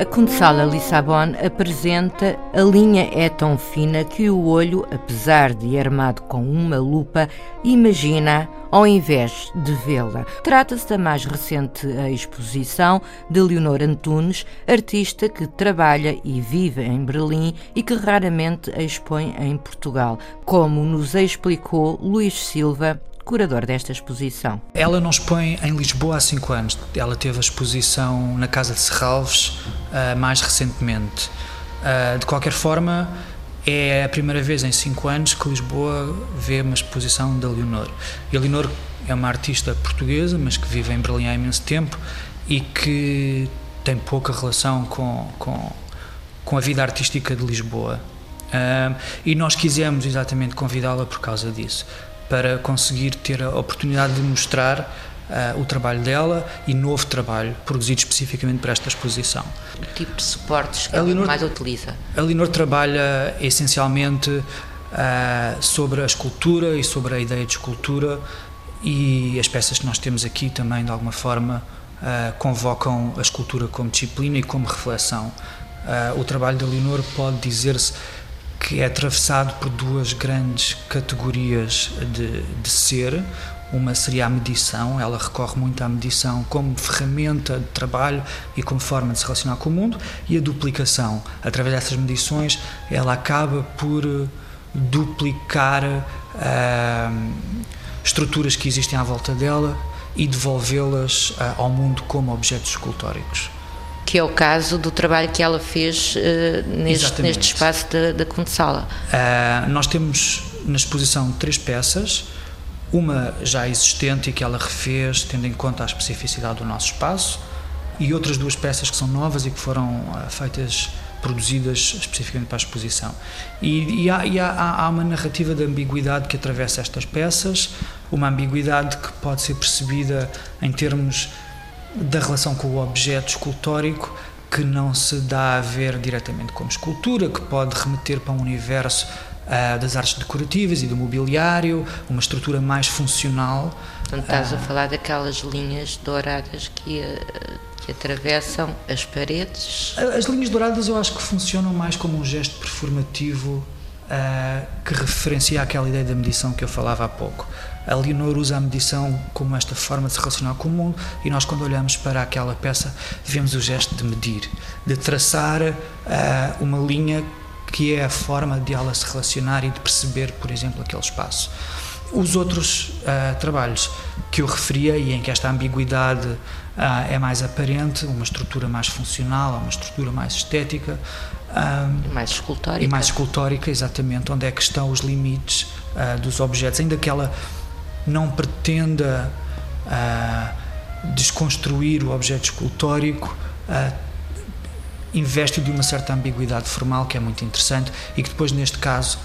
A Consala Lissabon apresenta a linha é tão fina que o olho, apesar de armado com uma lupa, imagina ao invés de vê-la. Trata-se da mais recente exposição de Leonor Antunes, artista que trabalha e vive em Berlim e que raramente expõe em Portugal, como nos explicou Luís Silva, curador desta exposição. Ela não expõe em Lisboa há cinco anos. Ela teve a exposição na Casa de Serralves uh, mais recentemente. Uh, de qualquer forma, é a primeira vez em cinco anos que Lisboa vê uma exposição da Leonor. E a Leonor é uma artista portuguesa, mas que vive em Berlim há imenso tempo e que tem pouca relação com, com, com a vida artística de Lisboa. Uh, e nós quisemos exatamente convidá-la por causa disso para conseguir ter a oportunidade de mostrar uh, o trabalho dela e novo trabalho produzido especificamente para esta exposição. Que tipo de suportes que a ela mais utiliza? A Linor trabalha essencialmente uh, sobre a escultura e sobre a ideia de escultura e as peças que nós temos aqui também de alguma forma uh, convocam a escultura como disciplina e como reflexão. o trabalho da Leonor pode dizer-se que é atravessado por duas grandes categorias de, de ser. Uma seria a medição, ela recorre muito à medição como ferramenta de trabalho e como forma de se relacionar com o mundo, e a duplicação. Através dessas medições, ela acaba por duplicar uh, estruturas que existem à volta dela e devolvê-las uh, ao mundo como objetos escultóricos que é o caso do trabalho que ela fez uh, neste, neste, espaço da, da. Uh, nós temos na exposição três peças, uma já existente e que ela refez tendo em conta a especificidade do nosso espaço, e outras duas peças que são novas e que foram uh, feitas produzidas especificamente para a exposição. E, e, há, e há, há, uma narrativa de ambiguidade que atravessa estas peças, uma ambiguidade que pode ser percebida em termos da relação com o objeto escultórico que não se dá a ver diretamente como escultura, que pode remeter para um universo uh, das artes decorativas e do mobiliário, uma estrutura mais funcional. Então estás uh, a falar daquelas linhas douradas que, uh, que atravessam as paredes? As linhas douradas eu acho que funcionam mais como um gesto performativo uh, que referencia aquela ideia da medição que eu falava há pouco. A Leonor usa a medição como esta forma de se relacionar com o mundo e nós, quando olhamos para aquela peça, vemos o gesto de medir, de traçar uh, uma linha que é a forma de ela se relacionar e de perceber, por exemplo, aquele espaço. Os outros uh, trabalhos que eu referia e em que esta ambiguidade uh, é mais aparente, uma estrutura mais funcional, uma estrutura mais estética, um, mais escultórica. E mais escultórica, exatamente, onde é que estão os limites uh, dos objetos, ainda que ela não pretenda desconstruir o objeto escultórico, investe de uma certa ambiguidade formal que é muito interessante e que depois, neste caso,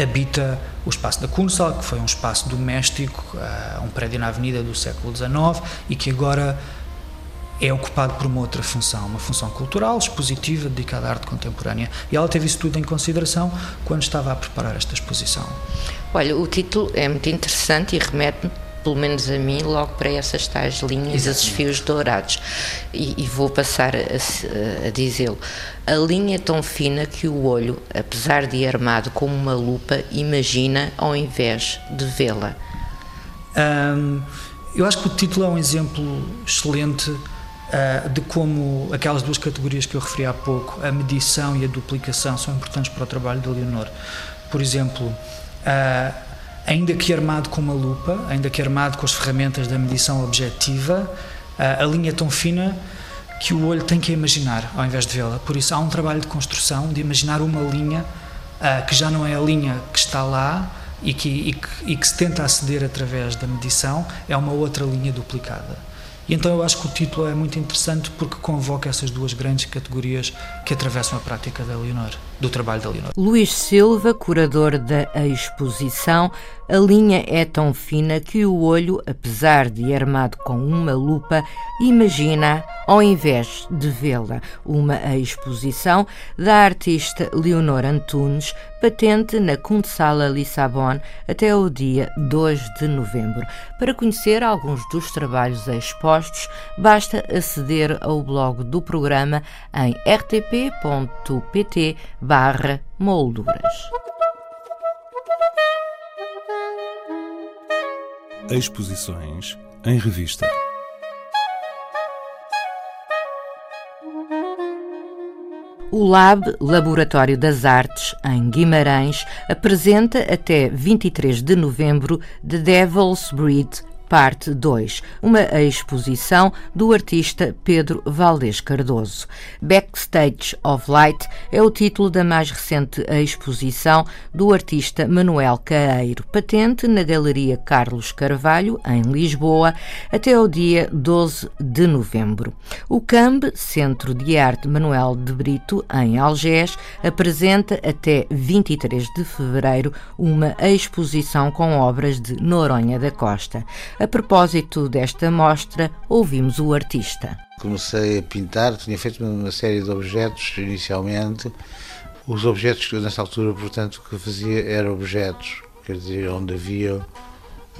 habita o espaço da Kunsal, que foi um espaço doméstico, uh, um prédio na avenida do século XIX e que agora é ocupado por uma outra função, uma função cultural, expositiva, dedicada à arte contemporânea. E ela teve isso tudo em consideração quando estava a preparar esta exposição. Olha, o título é muito interessante e remete pelo menos a mim, logo para essas tais linhas, Exatamente. esses fios dourados. E, e vou passar a, a dizê-lo. A linha é tão fina que o olho, apesar de armado como uma lupa, imagina ao invés de vê-la. Hum, eu acho que o título é um exemplo excelente uh, de como aquelas duas categorias que eu referi há pouco, a medição e a duplicação, são importantes para o trabalho de Leonor. Por exemplo, uh, ainda que armado com uma lupa, ainda que armado com as ferramentas da medição objetiva, uh, a linha é tão fina que o olho tem que imaginar ao invés de vê-la. Por isso há um trabalho de construção, de imaginar uma linha que já não é a linha que está lá, e que, e que, e que, se tenta aceder através da medição é uma outra linha duplicada. E então eu acho que o título é muito interessante porque convoca essas duas grandes categorias que atravessam a prática da Leonor, do trabalho da Leonor. Luís Silva, curador da exposição, a linha é tão fina que o olho, apesar de armado com uma lupa, imagina ao invés de vê-la. Uma exposição da artista Leonor Antunes, patente na Kunsthalle Lissabon até o dia 2 de novembro. Para conhecer alguns dos trabalhos expostos, basta aceder ao blog do programa em rtp.pt/molduras. Exposições em revista. O Lab Laboratório das Artes, em Guimarães, apresenta até 23 de novembro The Devil's Breed Parte 2, uma exposição do artista Pedro Valdez Cardoso. Backstage of Light é o título da mais recente exposição do artista Manuel Caeiro, patente na Galeria Carlos Carvalho, em Lisboa, até o dia 12 de novembro. O CAMB, Centro de Arte Manuel de Brito, em Algés, apresenta até 23 de fevereiro uma exposição com obras de Noronha da Costa. A propósito desta mostra, ouvimos o artista. Comecei a pintar, tinha feito uma série de objetos inicialmente. Os objetos que eu, nessa altura, portanto, que fazia eram objetos, quer dizer, onde havia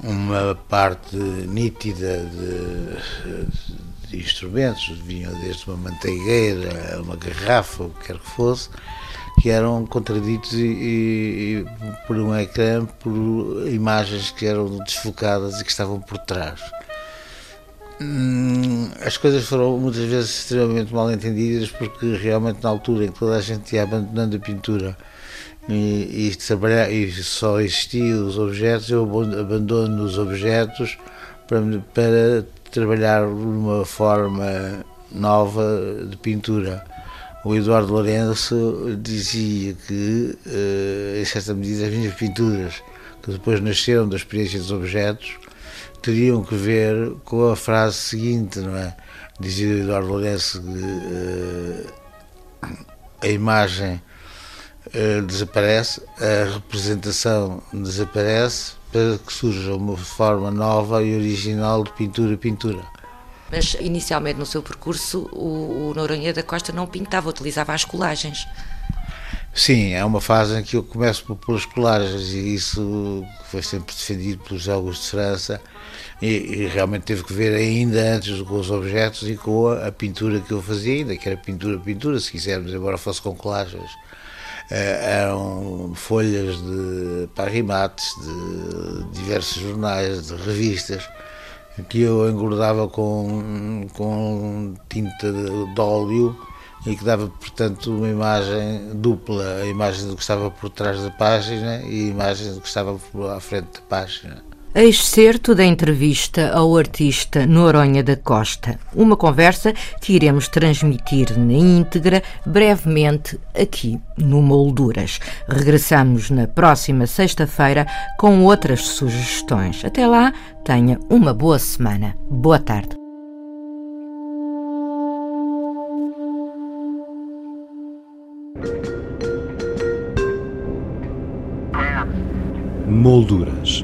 uma parte nítida de, de instrumentos, vinham desde uma manteigueira, uma garrafa, o que quer que fosse, que eram contraditos e, e, por um ecrã por imagens que eram desfocadas e que estavam por trás. Hum, as coisas foram muitas vezes extremamente mal entendidas porque realmente na altura em que toda a gente ia abandonando a pintura e, e, e só existiam os objetos, eu abandono os objetos para, para trabalhar numa forma nova de pintura o Eduardo Lourenço dizia que, uh, em certa medida, as minhas pinturas, que depois nasceram da experiência dos objetos, teriam que ver com a frase seguinte, não é? Dizia o Eduardo Lourenço que uh, a imagem uh, desaparece, a representação desaparece, para que surja uma forma nova e original de pintura-pintura. Mas inicialmente no seu percurso o, o Noronha da Costa não pintava, utilizava as colagens. Sim, é uma fase em que eu começo as colagens e isso foi sempre defendido pelos Jogos de França e, e, realmente teve que ver ainda antes com os objetos e com a, a, pintura que eu fazia, ainda que era pintura-pintura, se quisermos, embora fosse com colagens. Uh, eram folhas de parimates, de diversos jornais, de revistas, que eu engordava com, com tinta de óleo e que dava, portanto, uma imagem dupla, a imagem do que estava por trás da página e a imagem do que estava à frente da página. Excerto da entrevista ao artista Noronha da Costa, uma conversa que iremos transmitir na íntegra brevemente aqui no Molduras. Regressamos na próxima sexta-feira com outras sugestões. Até lá, tenha uma boa semana. Boa tarde. Molduras